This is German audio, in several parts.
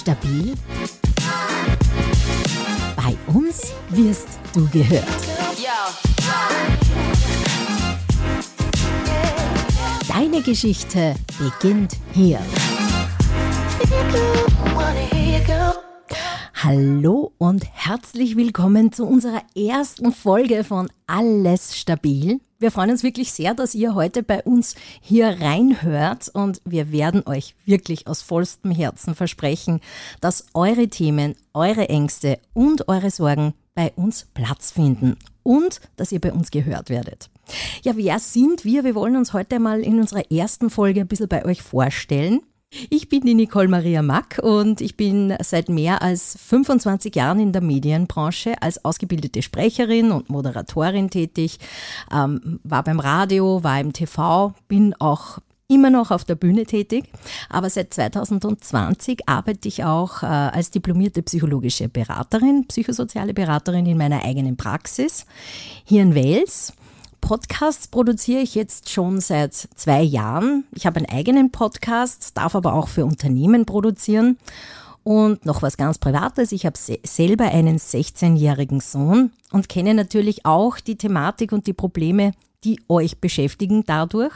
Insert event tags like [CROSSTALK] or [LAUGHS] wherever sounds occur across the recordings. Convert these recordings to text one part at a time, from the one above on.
Stabil? Bei uns wirst du gehört. Deine Geschichte beginnt hier. Hallo und herzlich willkommen zu unserer ersten Folge von Alles Stabil. Wir freuen uns wirklich sehr, dass ihr heute bei uns hier reinhört und wir werden euch wirklich aus vollstem Herzen versprechen, dass eure Themen, eure Ängste und eure Sorgen bei uns Platz finden und dass ihr bei uns gehört werdet. Ja, wer sind wir? Wir wollen uns heute mal in unserer ersten Folge ein bisschen bei euch vorstellen. Ich bin die Nicole Maria Mack und ich bin seit mehr als 25 Jahren in der Medienbranche als ausgebildete Sprecherin und Moderatorin tätig, ähm, war beim Radio, war im TV, bin auch immer noch auf der Bühne tätig, aber seit 2020 arbeite ich auch äh, als diplomierte psychologische Beraterin, psychosoziale Beraterin in meiner eigenen Praxis hier in Wales Podcasts produziere ich jetzt schon seit zwei Jahren. Ich habe einen eigenen Podcast, darf aber auch für Unternehmen produzieren. Und noch was ganz Privates, ich habe selber einen 16-jährigen Sohn und kenne natürlich auch die Thematik und die Probleme, die euch beschäftigen dadurch.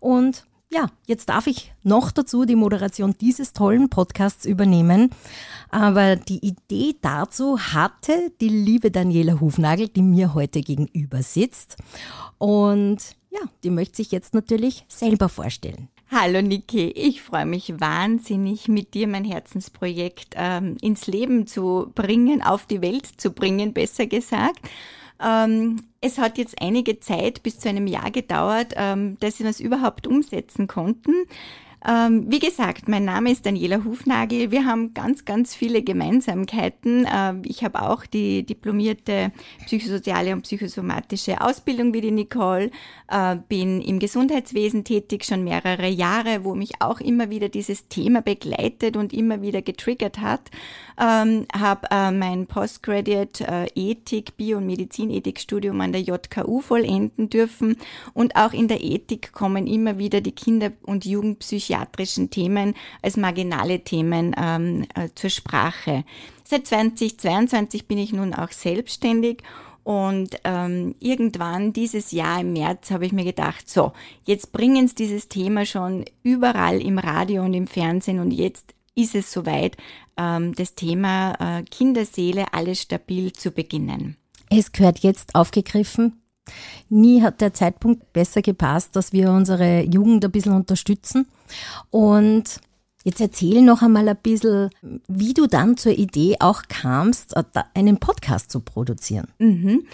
Und ja, jetzt darf ich noch dazu die Moderation dieses tollen Podcasts übernehmen. Aber die Idee dazu hatte die liebe Daniela Hufnagel, die mir heute gegenüber sitzt. Und ja, die möchte sich jetzt natürlich selber vorstellen. Hallo Niki, ich freue mich wahnsinnig, mit dir mein Herzensprojekt ähm, ins Leben zu bringen, auf die Welt zu bringen, besser gesagt. Ähm, es hat jetzt einige Zeit, bis zu einem Jahr gedauert, ähm, dass wir das überhaupt umsetzen konnten. Ähm, wie gesagt, mein Name ist Daniela Hufnagel. Wir haben ganz, ganz viele Gemeinsamkeiten. Äh, ich habe auch die diplomierte psychosoziale und psychosomatische Ausbildung wie die Nicole, äh, bin im Gesundheitswesen tätig schon mehrere Jahre, wo mich auch immer wieder dieses Thema begleitet und immer wieder getriggert hat. Ähm, habe äh, mein Postgraduate äh, Ethik, Bio- und Medizinethikstudium an der JKU vollenden dürfen und auch in der Ethik kommen immer wieder die Kinder- und Jugendpsychiatrie psychiatrischen Themen als marginale Themen ähm, äh, zur Sprache. Seit 2022 bin ich nun auch selbstständig und ähm, irgendwann dieses Jahr im März habe ich mir gedacht, so, jetzt bringen Sie dieses Thema schon überall im Radio und im Fernsehen und jetzt ist es soweit, ähm, das Thema äh, Kinderseele alles stabil zu beginnen. Es gehört jetzt aufgegriffen. Nie hat der Zeitpunkt besser gepasst, dass wir unsere Jugend ein bisschen unterstützen. Und jetzt erzähl noch einmal ein bisschen, wie du dann zur Idee auch kamst, einen Podcast zu produzieren. Mhm.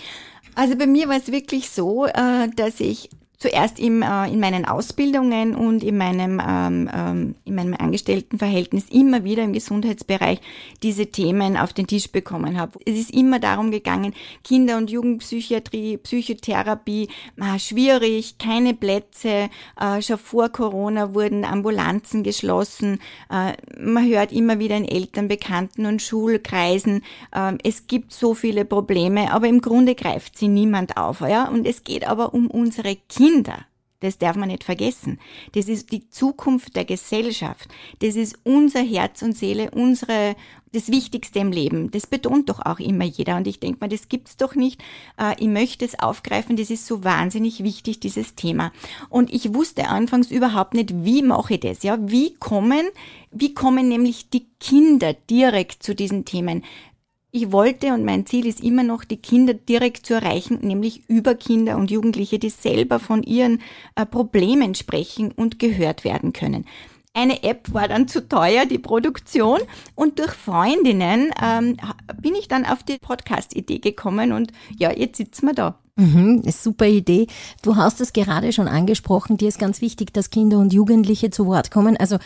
Also bei mir war es wirklich so, äh, dass ich zuerst im, äh, in meinen Ausbildungen und in meinem, ähm, ähm, in meinem Angestelltenverhältnis immer wieder im Gesundheitsbereich diese Themen auf den Tisch bekommen habe. Es ist immer darum gegangen, Kinder- und Jugendpsychiatrie, Psychotherapie, äh, schwierig, keine Plätze, äh, schon vor Corona wurden Ambulanzen geschlossen, äh, man hört immer wieder in Eltern, Bekannten und Schulkreisen, ähm, es gibt so viele Probleme, aber im Grunde greift sie niemand auf. Ja? Und es geht aber um unsere Kinder, Kinder, das darf man nicht vergessen. Das ist die Zukunft der Gesellschaft. Das ist unser Herz und Seele, unsere, das Wichtigste im Leben. Das betont doch auch immer jeder. Und ich denke mal, das gibt's doch nicht. Äh, ich möchte es aufgreifen. Das ist so wahnsinnig wichtig, dieses Thema. Und ich wusste anfangs überhaupt nicht, wie mache ich das? Ja, wie kommen, wie kommen nämlich die Kinder direkt zu diesen Themen? Ich wollte und mein Ziel ist immer noch, die Kinder direkt zu erreichen, nämlich über Kinder und Jugendliche, die selber von ihren äh, Problemen sprechen und gehört werden können. Eine App war dann zu teuer, die Produktion, und durch Freundinnen ähm, bin ich dann auf die Podcast-Idee gekommen und ja, jetzt sitzen wir da. Mhm, super Idee. Du hast es gerade schon angesprochen, dir ist ganz wichtig, dass Kinder und Jugendliche zu Wort kommen. Also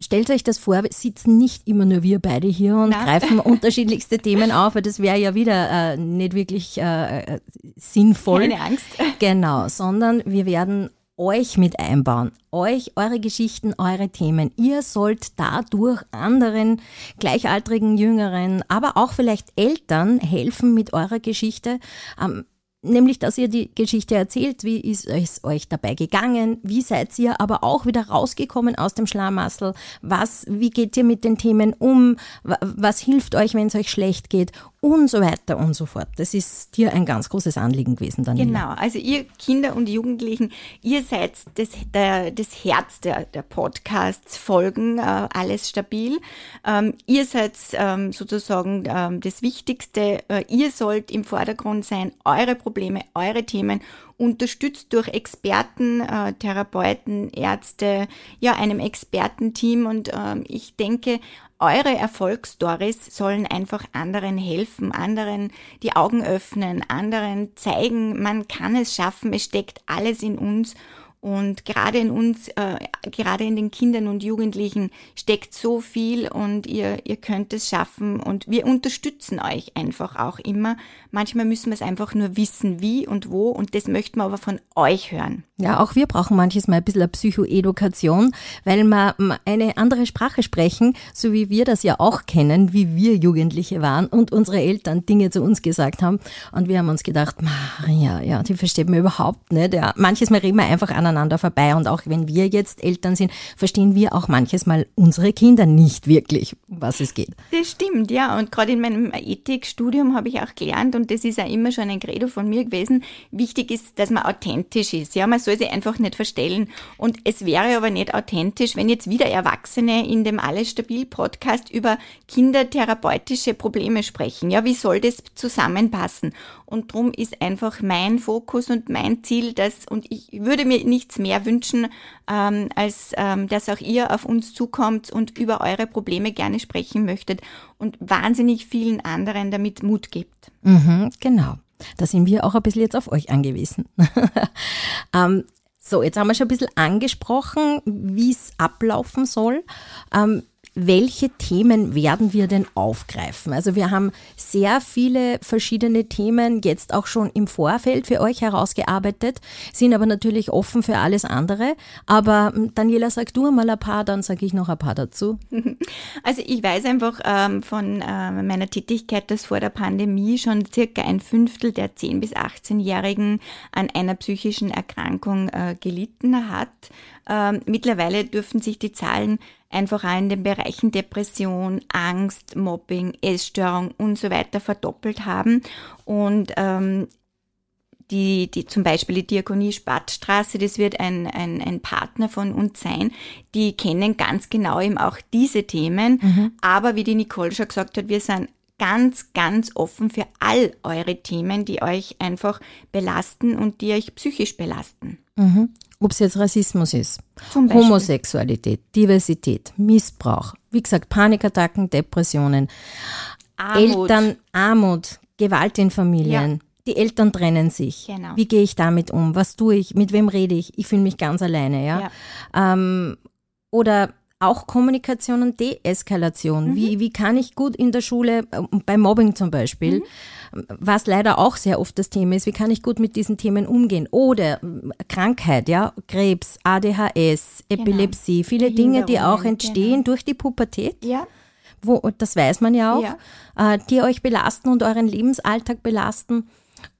stellt euch das vor, wir sitzen nicht immer nur wir beide hier und Nein. greifen [LAUGHS] unterschiedlichste Themen auf, weil das wäre ja wieder äh, nicht wirklich äh, äh, sinnvoll. Keine Angst. [LAUGHS] Genau, sondern wir werden euch mit einbauen, euch, eure Geschichten, eure Themen. Ihr sollt dadurch anderen gleichaltrigen, jüngeren, aber auch vielleicht Eltern helfen mit eurer Geschichte. Ähm, nämlich, dass ihr die Geschichte erzählt, wie ist es euch dabei gegangen, wie seid ihr aber auch wieder rausgekommen aus dem Schlamassel, was, wie geht ihr mit den Themen um, was hilft euch, wenn es euch schlecht geht und so weiter und so fort. Das ist dir ein ganz großes Anliegen gewesen, Daniela. Genau, also ihr Kinder und Jugendlichen, ihr seid das, der, das Herz der, der Podcasts, Folgen, äh, alles stabil. Ähm, ihr seid ähm, sozusagen ähm, das Wichtigste. Äh, ihr sollt im Vordergrund sein, eure Probleme, eure Themen unterstützt durch Experten, äh, Therapeuten, Ärzte, ja, einem Expertenteam. Und äh, ich denke, eure Erfolgsstories sollen einfach anderen helfen, anderen die Augen öffnen, anderen zeigen, man kann es schaffen, es steckt alles in uns und gerade in uns, äh, gerade in den Kindern und Jugendlichen steckt so viel und ihr, ihr könnt es schaffen und wir unterstützen euch einfach auch immer. Manchmal müssen wir es einfach nur wissen, wie und wo und das möchten wir aber von euch hören. Ja, auch wir brauchen manches Mal ein bisschen eine Psychoedukation, weil wir eine andere Sprache sprechen, so wie wir das ja auch kennen, wie wir Jugendliche waren und unsere Eltern Dinge zu uns gesagt haben. Und wir haben uns gedacht, Maria, ja, die versteht man überhaupt nicht. Ja, manches Mal reden wir einfach aneinander vorbei und auch wenn wir jetzt Eltern sind, verstehen wir auch manches Mal unsere Kinder nicht wirklich, was es geht. Das stimmt, ja. Und gerade in meinem Ethikstudium habe ich auch gelernt und das ist ja immer schon ein Credo von mir gewesen. Wichtig ist, dass man authentisch ist. Ja, man soll sich einfach nicht verstellen. Und es wäre aber nicht authentisch, wenn jetzt wieder Erwachsene in dem Alles Stabil Podcast über kindertherapeutische Probleme sprechen. Ja, wie soll das zusammenpassen? Und drum ist einfach mein Fokus und mein Ziel, dass, und ich würde mir nichts mehr wünschen, ähm, als ähm, dass auch ihr auf uns zukommt und über eure Probleme gerne sprechen möchtet und wahnsinnig vielen anderen damit Mut gibt. Mhm, genau. Da sind wir auch ein bisschen jetzt auf euch angewiesen. [LAUGHS] ähm, so, jetzt haben wir schon ein bisschen angesprochen, wie es ablaufen soll. Ähm, welche Themen werden wir denn aufgreifen? Also wir haben sehr viele verschiedene Themen jetzt auch schon im Vorfeld für euch herausgearbeitet, sind aber natürlich offen für alles andere. Aber hm, Daniela, sag du mal ein paar, dann sage ich noch ein paar dazu. [LAUGHS] Also ich weiß einfach ähm, von äh, meiner Tätigkeit, dass vor der Pandemie schon circa ein Fünftel der 10- bis 18-Jährigen an einer psychischen Erkrankung äh, gelitten hat. Ähm, mittlerweile dürften sich die Zahlen einfach auch in den Bereichen Depression, Angst, Mobbing, Essstörung und so weiter verdoppelt haben. Und ähm, die, die zum Beispiel die Diakonie Spattstraße, das wird ein, ein, ein Partner von uns sein. Die kennen ganz genau eben auch diese Themen. Mhm. Aber wie die Nicole schon gesagt hat, wir sind ganz, ganz offen für all eure Themen, die euch einfach belasten und die euch psychisch belasten. Mhm ob es jetzt Rassismus ist, Homosexualität, Diversität, Missbrauch, wie gesagt, Panikattacken, Depressionen, Armut. Eltern, Armut, Gewalt in Familien. Ja. Die Eltern trennen sich. Genau. Wie gehe ich damit um? Was tue ich? Mit wem rede ich? Ich fühle mich ganz alleine, ja. ja. Ähm, oder auch Kommunikation und Deeskalation. Mhm. Wie, wie kann ich gut in der Schule, äh, bei Mobbing zum Beispiel, mhm was leider auch sehr oft das Thema ist, wie kann ich gut mit diesen Themen umgehen? Oder äh, Krankheit, ja, Krebs, ADHS, genau. Epilepsie, viele Dinge, die auch entstehen genau. durch die Pubertät. Ja. Wo, das weiß man ja auch, ja. Äh, die euch belasten und euren Lebensalltag belasten.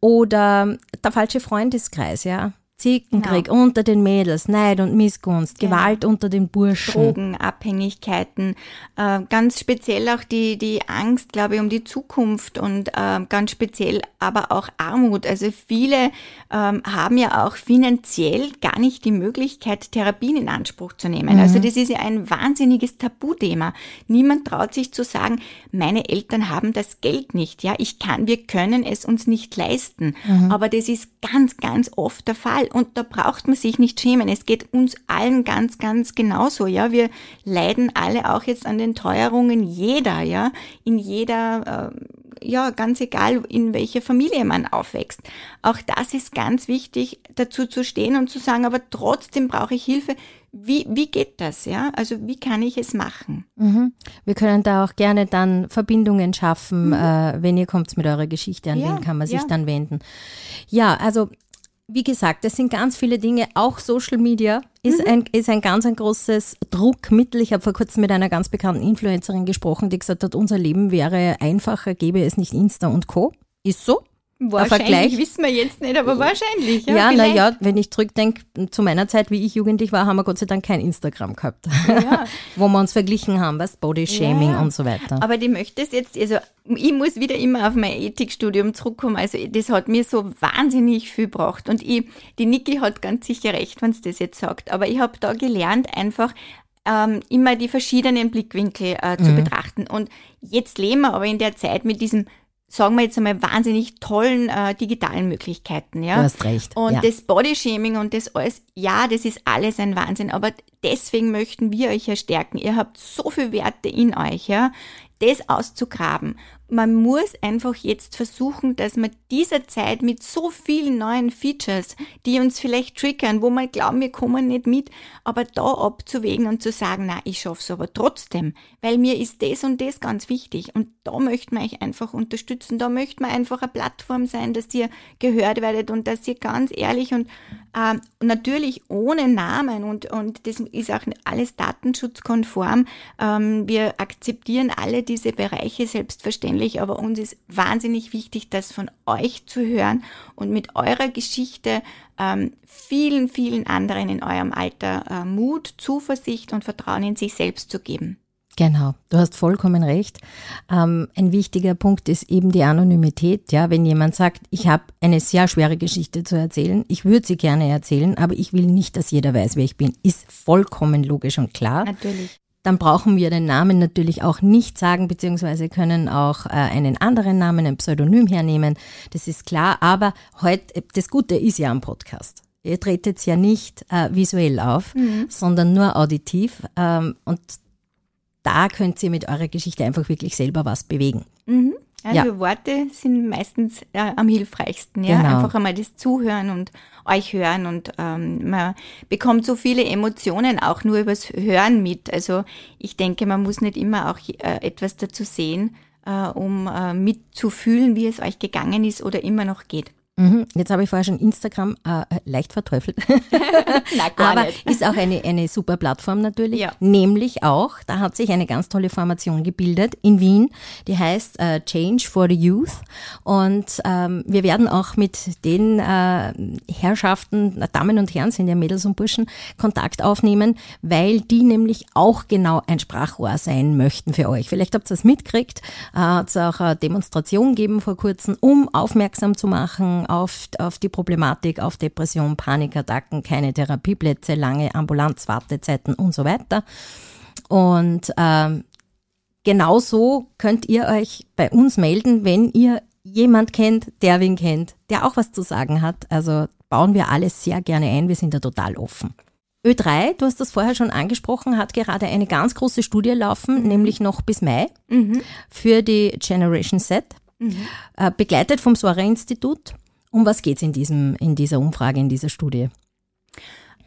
Oder der falsche Freundeskreis, ja. Zickenkrieg genau. unter den Mädels, Neid und Missgunst, genau. Gewalt unter den Burschen. Drogenabhängigkeiten, äh, ganz speziell auch die, die Angst, glaube ich, um die Zukunft und äh, ganz speziell aber auch Armut. Also viele ähm, haben ja auch finanziell gar nicht die Möglichkeit, Therapien in Anspruch zu nehmen. Mhm. Also das ist ja ein wahnsinniges Tabuthema. Niemand traut sich zu sagen, meine Eltern haben das Geld nicht. Ja, ich kann, wir können es uns nicht leisten. Mhm. Aber das ist ganz, ganz oft der Fall und da braucht man sich nicht schämen. Es geht uns allen ganz, ganz genauso, ja. Wir leiden alle auch jetzt an den Teuerungen jeder, ja, in jeder, äh, ja, ganz egal, in welcher Familie man aufwächst. Auch das ist ganz wichtig, dazu zu stehen und zu sagen, aber trotzdem brauche ich Hilfe. Wie, wie geht das, ja? Also wie kann ich es machen? Mhm. Wir können da auch gerne dann Verbindungen schaffen, mhm. äh, wenn ihr kommt mit eurer Geschichte, an ja, wen kann man sich ja. dann wenden. Ja, also wie gesagt, es sind ganz viele Dinge. Auch Social Media ist, mhm. ein, ist ein ganz ein großes Druckmittel. Ich habe vor kurzem mit einer ganz bekannten Influencerin gesprochen, die gesagt hat, unser Leben wäre einfacher, gäbe es nicht Insta und Co. Ist so. Wahrscheinlich wissen wir jetzt nicht, aber wahrscheinlich. Ja, ja naja, wenn ich zurückdenke, zu meiner Zeit, wie ich jugendlich war, haben wir Gott sei Dank kein Instagram gehabt, ja. [LAUGHS] wo wir uns verglichen haben, was Body-Shaming ja. und so weiter. Aber die möchte es jetzt, also ich muss wieder immer auf mein Ethikstudium zurückkommen. Also das hat mir so wahnsinnig viel gebracht. Und ich, die Niki hat ganz sicher recht, wenn sie das jetzt sagt. Aber ich habe da gelernt, einfach ähm, immer die verschiedenen Blickwinkel äh, zu mhm. betrachten. Und jetzt leben wir aber in der Zeit mit diesem sagen wir jetzt einmal, wahnsinnig tollen äh, digitalen Möglichkeiten. Ja? Du hast recht. Und ja. das Bodyshaming und das alles, ja, das ist alles ein Wahnsinn, aber deswegen möchten wir euch ja stärken. Ihr habt so viel Werte in euch, ja, das auszugraben man muss einfach jetzt versuchen, dass man dieser Zeit mit so vielen neuen Features, die uns vielleicht triggern, wo man glauben, wir kommen nicht mit, aber da abzuwägen und zu sagen, na, ich schaff's aber trotzdem, weil mir ist das und das ganz wichtig. Und da möchte man euch einfach unterstützen, da möchte man einfach eine Plattform sein, dass ihr gehört werdet und dass ihr ganz ehrlich und äh, natürlich ohne Namen und, und das ist auch alles datenschutzkonform, ähm, wir akzeptieren alle diese Bereiche selbstverständlich ähnlich, aber uns ist wahnsinnig wichtig, das von euch zu hören und mit eurer Geschichte ähm, vielen, vielen anderen in eurem Alter äh, Mut, Zuversicht und Vertrauen in sich selbst zu geben. Genau, du hast vollkommen recht. Ähm, ein wichtiger Punkt ist eben die Anonymität. Ja, wenn jemand sagt, ich habe eine sehr schwere Geschichte zu erzählen, ich würde sie gerne erzählen, aber ich will nicht, dass jeder weiß, wer ich bin, ist vollkommen logisch und klar. Natürlich dann brauchen wir den Namen natürlich auch nicht sagen, beziehungsweise können auch äh, einen anderen Namen, ein Pseudonym hernehmen. Das ist klar. Aber heute, das Gute ist ja am Podcast. Ihr tretet ja nicht äh, visuell auf, mhm. sondern nur auditiv. Ähm, und da könnt ihr mit eurer Geschichte einfach wirklich selber was bewegen. Mhm. Also ja. Worte sind meistens äh, am hilfreichsten. Ja? Genau. Einfach einmal das Zuhören und euch hören und ähm, man bekommt so viele Emotionen auch nur übers Hören mit. Also ich denke, man muss nicht immer auch äh, etwas dazu sehen, äh, um äh, mitzufühlen, wie es euch gegangen ist oder immer noch geht. Mhm. Jetzt habe ich vorher schon Instagram äh, leicht verteufelt. [LAUGHS] Nein, gar Aber nicht. ist auch eine, eine super Plattform natürlich. Ja. Nämlich auch, da hat sich eine ganz tolle Formation gebildet in Wien, die heißt äh, Change for the Youth. Und ähm, wir werden auch mit den äh, Herrschaften, Damen und Herren, sind ja Mädels und Burschen, Kontakt aufnehmen, weil die nämlich auch genau ein Sprachrohr sein möchten für euch. Vielleicht habt ihr es mitgekriegt, äh, hat es auch eine Demonstration gegeben vor kurzem, um aufmerksam zu machen auf, auf die Problematik, auf Depression, Panikattacken, keine Therapieplätze, lange Ambulanzwartezeiten und so weiter. Und ähm, genauso könnt ihr euch bei uns melden, wenn ihr jemand kennt, der wen kennt, der auch was zu sagen hat. Also bauen wir alles sehr gerne ein. Wir sind da total offen. Ö3, du hast das vorher schon angesprochen, hat gerade eine ganz große Studie laufen, nämlich noch bis Mai mhm. für die Generation Z, mhm. äh, begleitet vom Soare-Institut. Um was geht es in, in dieser Umfrage, in dieser Studie?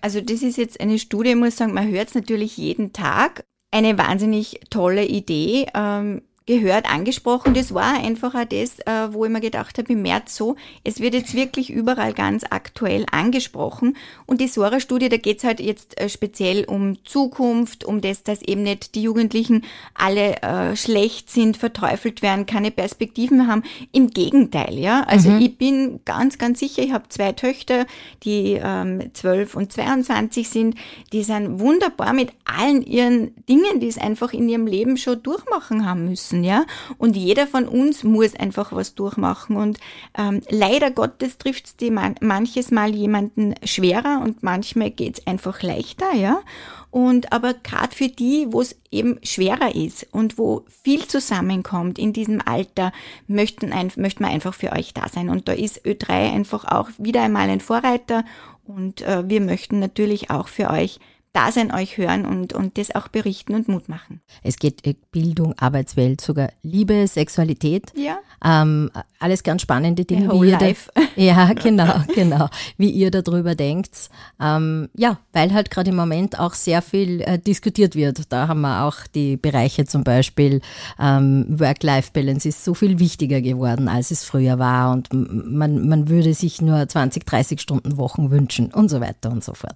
Also das ist jetzt eine Studie, ich muss sagen, man hört es natürlich jeden Tag. Eine wahnsinnig tolle Idee. Ähm, gehört, angesprochen. Das war einfach auch das, äh, wo ich mir gedacht habe, im März so, es wird jetzt wirklich überall ganz aktuell angesprochen. Und die Sora-Studie, da geht's halt jetzt äh, speziell um Zukunft, um das, dass eben nicht die Jugendlichen alle äh, schlecht sind, verteufelt werden, keine Perspektiven haben. Im Gegenteil, ja. Also mhm. ich bin ganz, ganz sicher, ich habe zwei Töchter, die ähm, 12 und 22 sind, die sind wunderbar mit allen ihren Dingen, die es einfach in ihrem Leben schon durchmachen haben müssen müssen, ja. Und jeder von uns muss einfach was durchmachen. Und ähm, leider Gottes trifft es man manches Mal jemanden schwerer und manchmal geht es einfach leichter, ja. Und aber gerade für die, wo es eben schwerer ist und wo viel zusammenkommt in diesem Alter, möchten ein, möchten wir einfach für euch da sein. Und da ist Ö3 einfach auch wieder einmal ein Vorreiter. Und äh, wir möchten natürlich auch für euch da sein, euch hören und, und das auch berichten und Mut machen. Es geht äh, Bildung, Arbeitswelt, sogar Liebe, Sexualität. Ja. Ähm, alles ganz spannende Dinge. wie ihr life. Da, [LAUGHS] ja, genau, genau. Wie ihr darüber denkt. Ähm, ja, weil halt gerade im Moment auch sehr viel äh, diskutiert wird. Da haben wir auch die Bereiche zum Beispiel ähm, Work-Life-Balance ist so viel wichtiger geworden, als es früher war und man, man würde sich nur 20, 30 Stunden Wochen wünschen und so weiter und so fort.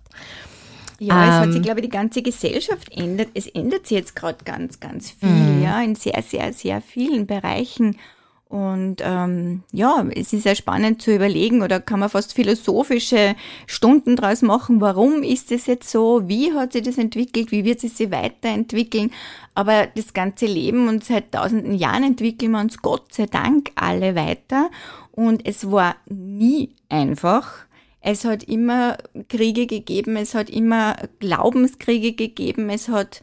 Ja, ähm, es hat sich, ähm, glaube ich, die ganze Gesellschaft ändert. Es ändert sich jetzt gerade ganz, ganz viel, mhm. ja, in sehr, sehr, sehr vielen Bereichen. Und ähm, ja, es ist ja spannend zu überlegen oder kann man fast philosophische Stunden draus machen. Warum ist es jetzt so? Wie hat sich das entwickelt? Wie wird es sich weiterentwickeln? Aber das ganze Leben und seit tausenden Jahren entwickeln wir uns Gott sei Dank alle weiter. Und es war nie einfach. Es hat immer Kriege gegeben, es hat immer Glaubenskriege gegeben, es hat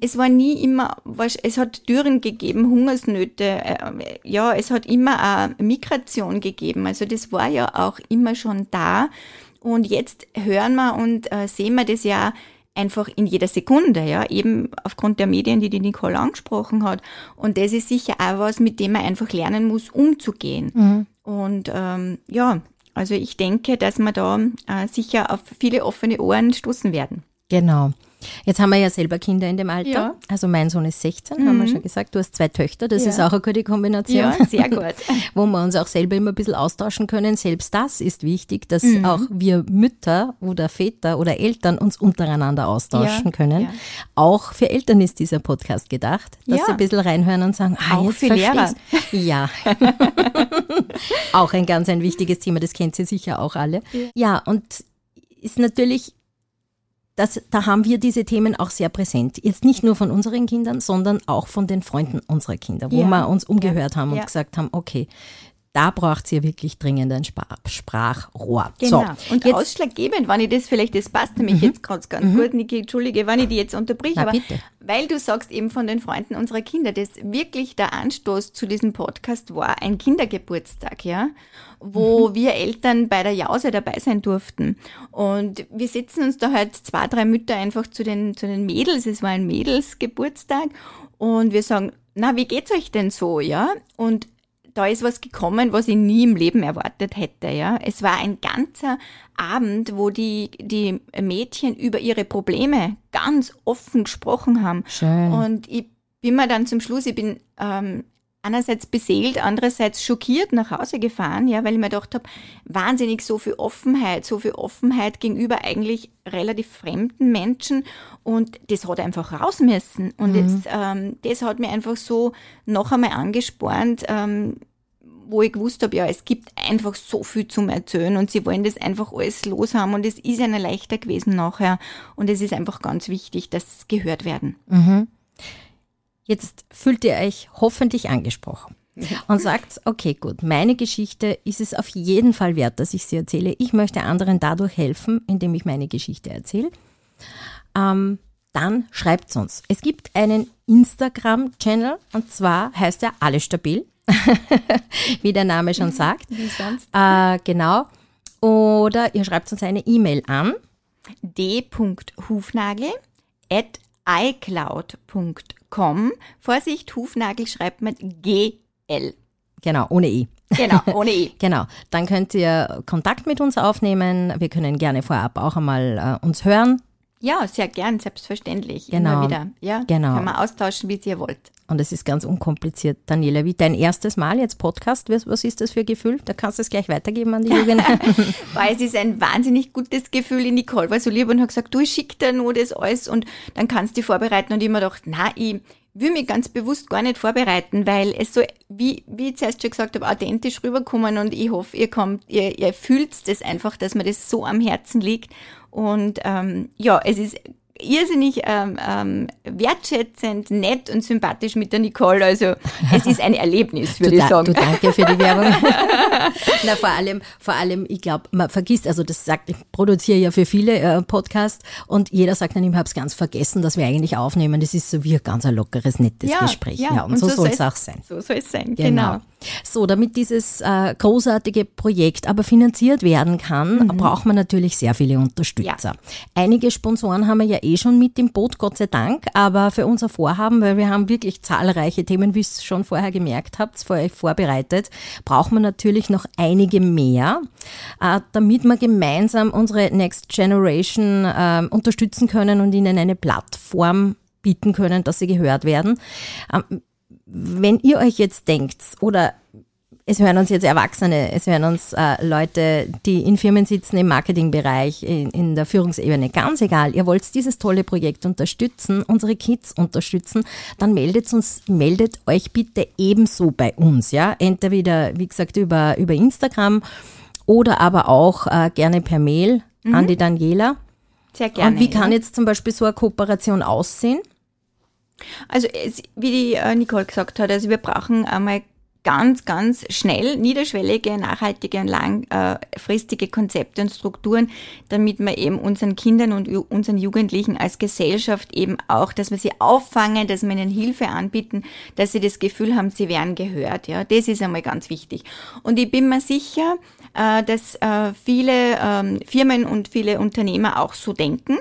es war nie immer, es hat Dürren gegeben, Hungersnöte, äh, ja, es hat immer eine Migration gegeben. Also das war ja auch immer schon da. Und jetzt hören wir und äh, sehen wir das ja einfach in jeder Sekunde, ja, eben aufgrund der Medien, die die Nicole angesprochen hat. Und das ist sicher auch was, mit dem man einfach lernen muss, umzugehen. Mhm. Und ähm, ja, also ich denke, dass wir da äh, sicher auf viele offene Ohren stoßen werden. Genau. Jetzt haben wir ja selber Kinder in dem Alter. Ja. Also mein Sohn ist 16, mhm. haben wir mhm. schon gesagt. Du hast zwei Töchter, das ja. ist auch eine gute Kombination. Ja, sehr gut. [LAUGHS] Wo wir uns auch selber immer ein bisschen austauschen können. Selbst das ist wichtig, dass mhm. auch wir Mütter oder Väter oder Eltern uns untereinander austauschen ja. können. Auch für Eltern ist dieser Podcast gedacht, dass sie ein bisschen reinhören und sagen, ah, auch jetzt für Lehrer. [LAUGHS] Ja. [LAUGHS] auch ein ganz ein wichtiges Thema, das kennt sie sicher auch alle. Ja, und ist natürlich das, da haben wir diese Themen auch sehr präsent. Jetzt nicht nur von unseren Kindern, sondern auch von den Freunden unserer Kinder, wo ja. wir uns umgehört ja. haben und ja. gesagt haben, okay, da braucht sie ja wirklich dringend ein Sprachrohr. Genau. So, und jetzt, ausschlaggebend, wenn ich das vielleicht, das passt nämlich mhm. jetzt ganz, ganz mhm. gut, Niki, entschuldige, wenn ich die jetzt unterbrich, Na, aber bitte. weil du sagst eben von den Freunden unserer Kinder, das wirklich der Anstoß zu diesem Podcast war ein Kindergeburtstag, ja, wo mhm. wir Eltern bei der Jause dabei sein durften. Und wir setzen uns da halt zwei, drei Mütter einfach zu den, zu den Mädels, es war ein Mädelsgeburtstag und wir sagen, na, wie geht's euch denn so, ja? Und da ist was gekommen, was ich nie im Leben erwartet hätte, ja. Es war ein ganzer Abend, wo die, die Mädchen über ihre Probleme ganz offen gesprochen haben. Schön. Und ich bin mir dann zum Schluss, ich bin ähm, einerseits beseelt, andererseits schockiert nach Hause gefahren, ja, weil ich mir gedacht habe, wahnsinnig so viel Offenheit, so viel Offenheit gegenüber eigentlich relativ fremden Menschen und das hat einfach raus müssen und mhm. jetzt, ähm, das hat mir einfach so noch einmal angespornt, ähm, wo ich gewusst habe, ja, es gibt einfach so viel zum Erzählen und sie wollen das einfach alles los haben und es ist ihnen leichter gewesen nachher und es ist einfach ganz wichtig, dass es gehört werden. Mhm. Jetzt fühlt ihr euch hoffentlich angesprochen und sagt, okay, gut, meine Geschichte ist es auf jeden Fall wert, dass ich sie erzähle. Ich möchte anderen dadurch helfen, indem ich meine Geschichte erzähle. Ähm, dann schreibt es uns. Es gibt einen Instagram-Channel und zwar heißt er Alles Stabil. [LAUGHS] Wie der Name schon sagt. Wie sonst. Äh, genau. Oder ihr schreibt uns eine E-Mail an d.hufnagel at icloud.com. Vorsicht, Hufnagel schreibt man GL. Genau, ohne E. Genau, [LAUGHS] ohne E. genau. Dann könnt ihr Kontakt mit uns aufnehmen. Wir können gerne vorab auch einmal äh, uns hören. Ja, sehr gern, selbstverständlich. Genau. Immer wieder. Ja, genau. Können wir austauschen, wie ihr wollt. Und es ist ganz unkompliziert. Daniela, wie dein erstes Mal jetzt Podcast, was, was ist das für ein Gefühl? Da kannst du es gleich weitergeben an die Jugend. [LAUGHS] Weil es ist ein wahnsinnig gutes Gefühl. Die Nicole war so lieb und hat gesagt, du schick dir nur das alles und dann kannst du dich vorbereiten. Und ich mir gedacht, na, ich will mich ganz bewusst gar nicht vorbereiten, weil es so, wie, wie ich zuerst schon gesagt habe, authentisch rüberkommen und ich hoffe, ihr kommt, ihr, ihr fühlt das einfach, dass mir das so am Herzen liegt. Und ähm, ja, es ist irrsinnig ähm, ähm, wertschätzend, nett und sympathisch mit der Nicole. Also es ist ein Erlebnis, würde ich sagen. Du, danke für die Werbung. [LAUGHS] Na, vor allem, vor allem, ich glaube, man vergisst, also das sagt, ich produziere ja für viele äh, Podcasts und jeder sagt dann, ich habe es ganz vergessen, dass wir eigentlich aufnehmen. Das ist so wie ein ganz ein lockeres, nettes ja, Gespräch. Ja, ja und, und, so, so soll es auch sein. So soll es sein, genau. genau. So, damit dieses äh, großartige Projekt aber finanziert werden kann, mhm. braucht man natürlich sehr viele Unterstützer. Ja. Einige Sponsoren haben wir ja eh schon mit im Boot, Gott sei Dank, aber für unser Vorhaben, weil wir haben wirklich zahlreiche Themen, wie es schon vorher gemerkt habt, für euch vorbereitet, braucht man natürlich noch einige mehr, äh, damit wir gemeinsam unsere Next Generation äh, unterstützen können und ihnen eine Plattform bieten können, dass sie gehört werden. Ähm, wenn ihr euch jetzt denkt oder es hören uns jetzt Erwachsene, es hören uns äh, Leute, die in Firmen sitzen, im Marketingbereich, in, in der Führungsebene, ganz egal. Ihr wollt dieses tolle Projekt unterstützen, unsere Kids unterstützen, dann meldet uns, meldet euch bitte ebenso bei uns, ja. Entweder, wie gesagt, über, über Instagram oder aber auch äh, gerne per Mail mhm. an die Daniela. Sehr gerne. Und wie kann ja. jetzt zum Beispiel so eine Kooperation aussehen? Also wie die äh, Nicole gesagt hat, also wir brauchen einmal ganz, ganz schnell niederschwellige, nachhaltige und langfristige Konzepte und Strukturen, damit wir eben unseren Kindern und unseren Jugendlichen als Gesellschaft eben auch, dass wir sie auffangen, dass wir ihnen Hilfe anbieten, dass sie das Gefühl haben, sie werden gehört. Ja, das ist einmal ganz wichtig. Und ich bin mir sicher, äh, dass äh, viele ähm, Firmen und viele Unternehmer auch so denken.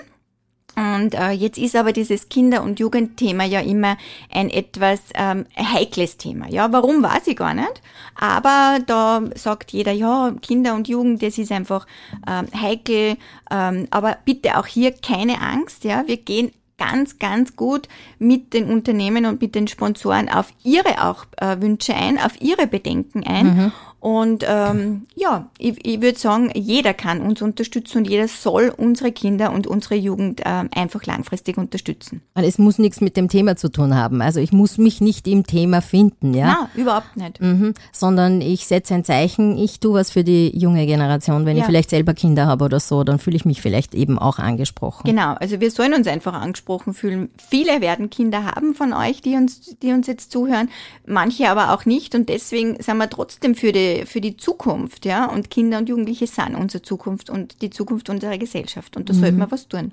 Und äh, jetzt ist aber dieses Kinder- und Jugendthema ja immer ein etwas ähm, heikles Thema. Ja, warum weiß ich gar nicht. Aber da sagt jeder, ja, Kinder und Jugend, das ist einfach ähm, heikel. Ähm, aber bitte auch hier keine Angst. Ja, wir gehen ganz, ganz gut mit den Unternehmen und mit den Sponsoren auf ihre auch äh, Wünsche ein, auf ihre Bedenken ein. Mhm. Und ähm, ja, ich, ich würde sagen, jeder kann uns unterstützen und jeder soll unsere Kinder und unsere Jugend ähm, einfach langfristig unterstützen. Und es muss nichts mit dem Thema zu tun haben. Also ich muss mich nicht im Thema finden, ja? Nein, überhaupt nicht. Mhm, sondern ich setze ein Zeichen, ich tue was für die junge Generation. Wenn ja. ich vielleicht selber Kinder habe oder so, dann fühle ich mich vielleicht eben auch angesprochen. Genau, also wir sollen uns einfach angesprochen fühlen. Viele werden Kinder haben von euch, die uns, die uns jetzt zuhören, manche aber auch nicht. Und deswegen sind wir trotzdem für die für die Zukunft, ja. Und Kinder und Jugendliche sind unsere Zukunft und die Zukunft unserer Gesellschaft. Und da mhm. sollte man was tun.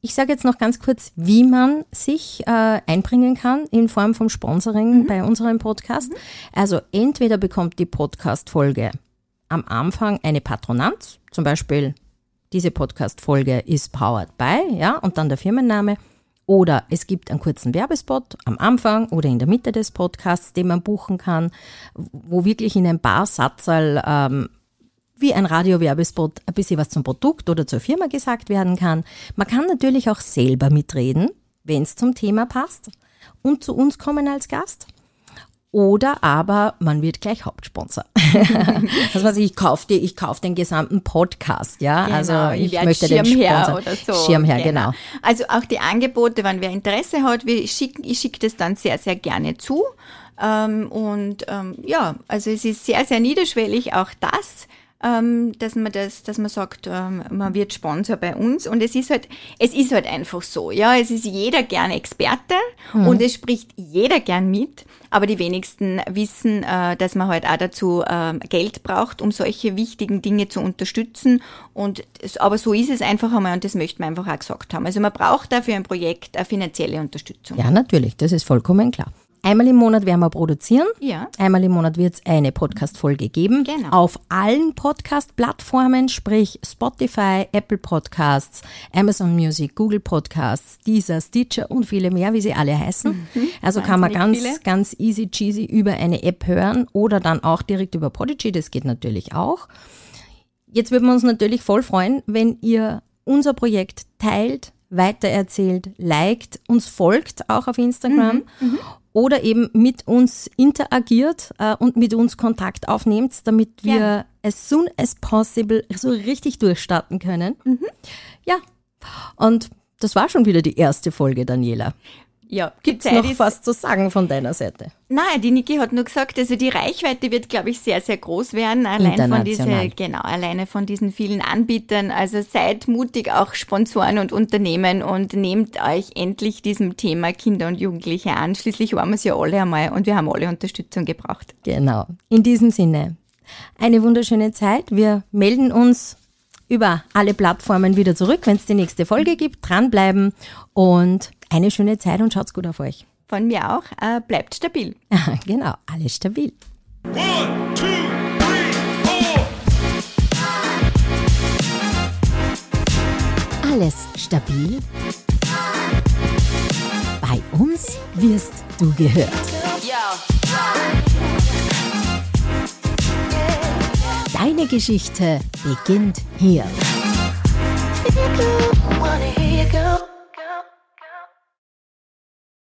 Ich sage jetzt noch ganz kurz, wie man sich äh, einbringen kann in Form von Sponsoring mhm. bei unserem Podcast. Mhm. Also entweder bekommt die Podcast-Folge am Anfang eine Patronanz, zum Beispiel diese Podcast-Folge ist powered by, ja, und dann der Firmenname. Oder es gibt einen kurzen Werbespot am Anfang oder in der Mitte des Podcasts, den man buchen kann, wo wirklich in ein paar Satzal ähm, wie ein Radiowerbespot ein bisschen was zum Produkt oder zur Firma gesagt werden kann. Man kann natürlich auch selber mitreden, wenn es zum Thema passt und zu uns kommen als Gast. Oder aber man wird gleich Hauptsponsor. [LAUGHS] das heißt, ich kaufe die, ich kaufe den gesamten Podcast, ja. Genau, also ich, ich möchte Schirmherr den Sponsor. oder so. Schirmherr, genau. genau. Also auch die Angebote, wenn wer Interesse hat, wir schicken, ich schicke das dann sehr, sehr gerne zu. Ähm, und ähm, ja, also es ist sehr, sehr niederschwellig auch das ähm, dass man das, dass man sagt, ähm, man wird Sponsor bei uns und es ist halt, es ist halt einfach so, ja, es ist jeder gern Experte mhm. und es spricht jeder gern mit, aber die wenigsten wissen, äh, dass man halt auch dazu äh, Geld braucht, um solche wichtigen Dinge zu unterstützen und aber so ist es einfach einmal und das möchte man einfach auch gesagt haben. Also man braucht dafür ein Projekt eine finanzielle Unterstützung. Ja, natürlich, das ist vollkommen klar. Einmal im Monat werden wir produzieren. Ja. Einmal im Monat wird es eine Podcast-Folge geben. Genau. Auf allen Podcast-Plattformen, sprich Spotify, Apple Podcasts, Amazon Music, Google Podcasts, Deezer, Stitcher und viele mehr, wie sie alle heißen. Mhm. Also kann man ganz, viele. ganz easy cheesy über eine App hören oder dann auch direkt über Podigy. Das geht natürlich auch. Jetzt würden wir uns natürlich voll freuen, wenn ihr unser Projekt teilt, weitererzählt, liked, uns folgt auch auf Instagram mhm, mhm oder eben mit uns interagiert äh, und mit uns Kontakt aufnehmt, damit wir ja. as soon as possible so richtig durchstarten können. Mhm. Ja, und das war schon wieder die erste Folge, Daniela. Ja, gibt es noch was zu sagen von deiner Seite? Nein, die Niki hat nur gesagt, also die Reichweite wird, glaube ich, sehr, sehr groß werden. Allein von diese, genau, alleine von diesen vielen Anbietern. Also seid mutig auch Sponsoren und Unternehmen und nehmt euch endlich diesem Thema Kinder und Jugendliche an. Schließlich waren wir es ja alle einmal und wir haben alle Unterstützung gebraucht. Genau. In diesem Sinne, eine wunderschöne Zeit. Wir melden uns über alle Plattformen wieder zurück, wenn es die nächste Folge gibt. Dranbleiben und eine schöne Zeit und schaut's gut auf euch. Von mir auch. Äh, bleibt stabil. [LAUGHS] genau, alles stabil. One, two, three, alles stabil? Bei uns wirst du gehört. Deine Geschichte beginnt hier.